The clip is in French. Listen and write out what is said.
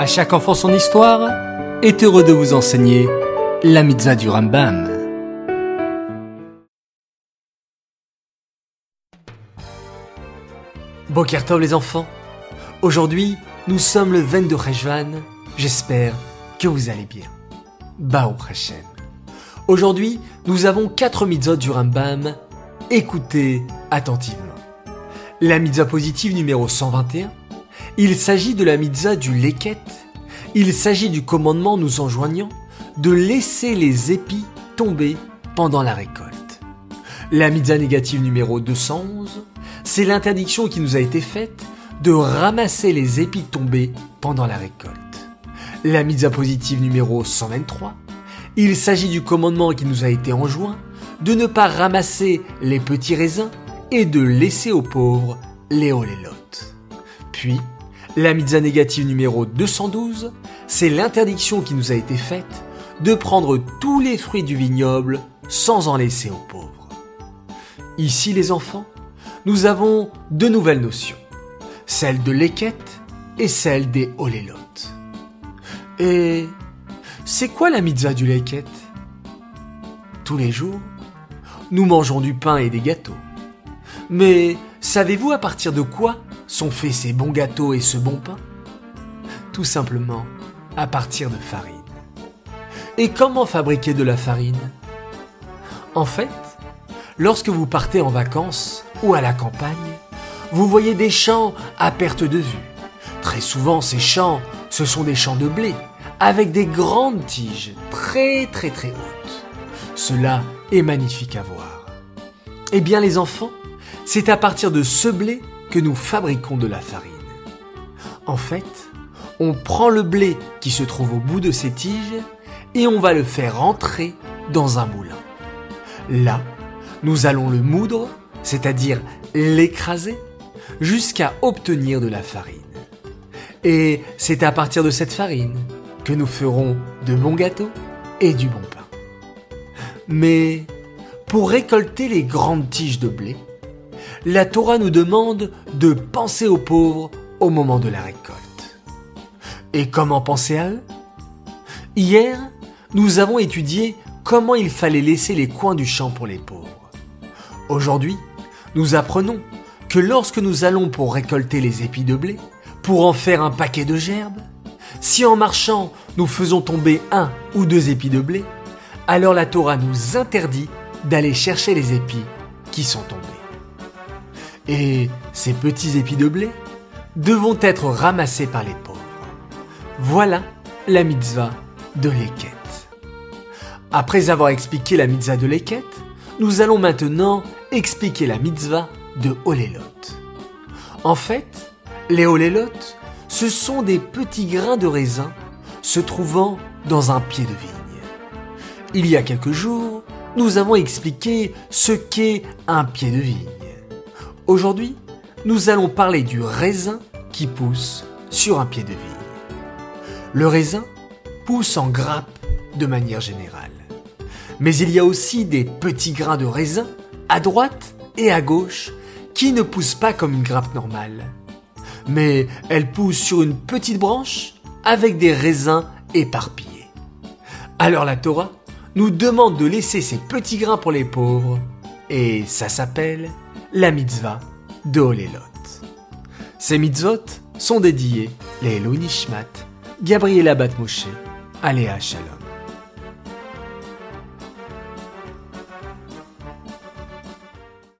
À chaque enfant son histoire est heureux de vous enseigner la mitzvah du Rambam. Bokertov les enfants, aujourd'hui nous sommes le 22 Rejvan, j'espère que vous allez bien. Bao Hashem. Aujourd'hui nous avons quatre mitzvot du Rambam, écoutez attentivement. La mitzvah positive numéro 121, il s'agit de la mitzvah du leket. Il s'agit du commandement nous enjoignant de laisser les épis tomber pendant la récolte. La mitzvah négative numéro 211, c'est l'interdiction qui nous a été faite de ramasser les épis tombés pendant la récolte. La mitzvah positive numéro 123, il s'agit du commandement qui nous a été enjoint de ne pas ramasser les petits raisins et de laisser aux pauvres les olélotes. Puis, la mitzvah négative numéro 212, c'est l'interdiction qui nous a été faite de prendre tous les fruits du vignoble sans en laisser aux pauvres. Ici, les enfants, nous avons deux nouvelles notions, celle de l'équette et celle des olélotes. Et c'est quoi la mitzvah du leket Tous les jours, nous mangeons du pain et des gâteaux. Mais savez-vous à partir de quoi sont faits ces bons gâteaux et ce bon pain? Tout simplement à partir de farine. Et comment fabriquer de la farine? En fait, lorsque vous partez en vacances ou à la campagne, vous voyez des champs à perte de vue. Très souvent, ces champs, ce sont des champs de blé, avec des grandes tiges très très très hautes. Cela est magnifique à voir. Eh bien les enfants, c'est à partir de ce blé que nous fabriquons de la farine. En fait, on prend le blé qui se trouve au bout de ces tiges et on va le faire entrer dans un moulin. Là, nous allons le moudre, c'est-à-dire l'écraser, jusqu'à obtenir de la farine. Et c'est à partir de cette farine que nous ferons de bons gâteaux et du bon pain. Mais pour récolter les grandes tiges de blé, la Torah nous demande de penser aux pauvres au moment de la récolte. Et comment penser à eux? Hier, nous avons étudié comment il fallait laisser les coins du champ pour les pauvres. Aujourd'hui, nous apprenons que lorsque nous allons pour récolter les épis de blé, pour en faire un paquet de gerbes, si en marchant nous faisons tomber un ou deux épis de blé, alors la Torah nous interdit d'aller chercher les épis qui sont tombés. Et ces petits épis de blé devront être ramassés par les pauvres. Voilà la mitzvah de l'équette. Après avoir expliqué la mitzvah de l'équette, nous allons maintenant expliquer la mitzvah de Olélot. En fait, les Olélot, ce sont des petits grains de raisin se trouvant dans un pied de vigne. Il y a quelques jours, nous avons expliqué ce qu'est un pied de vigne. Aujourd'hui, nous allons parler du raisin qui pousse sur un pied de vigne. Le raisin pousse en grappe de manière générale. Mais il y a aussi des petits grains de raisin à droite et à gauche qui ne poussent pas comme une grappe normale. Mais elles poussent sur une petite branche avec des raisins éparpillés. Alors la Torah nous demande de laisser ces petits grains pour les pauvres et ça s'appelle la mitzvah de Olelot. Ces mitzvot sont dédiés les Nishmat, Gabriela Batmoshe, Aléa Shalom.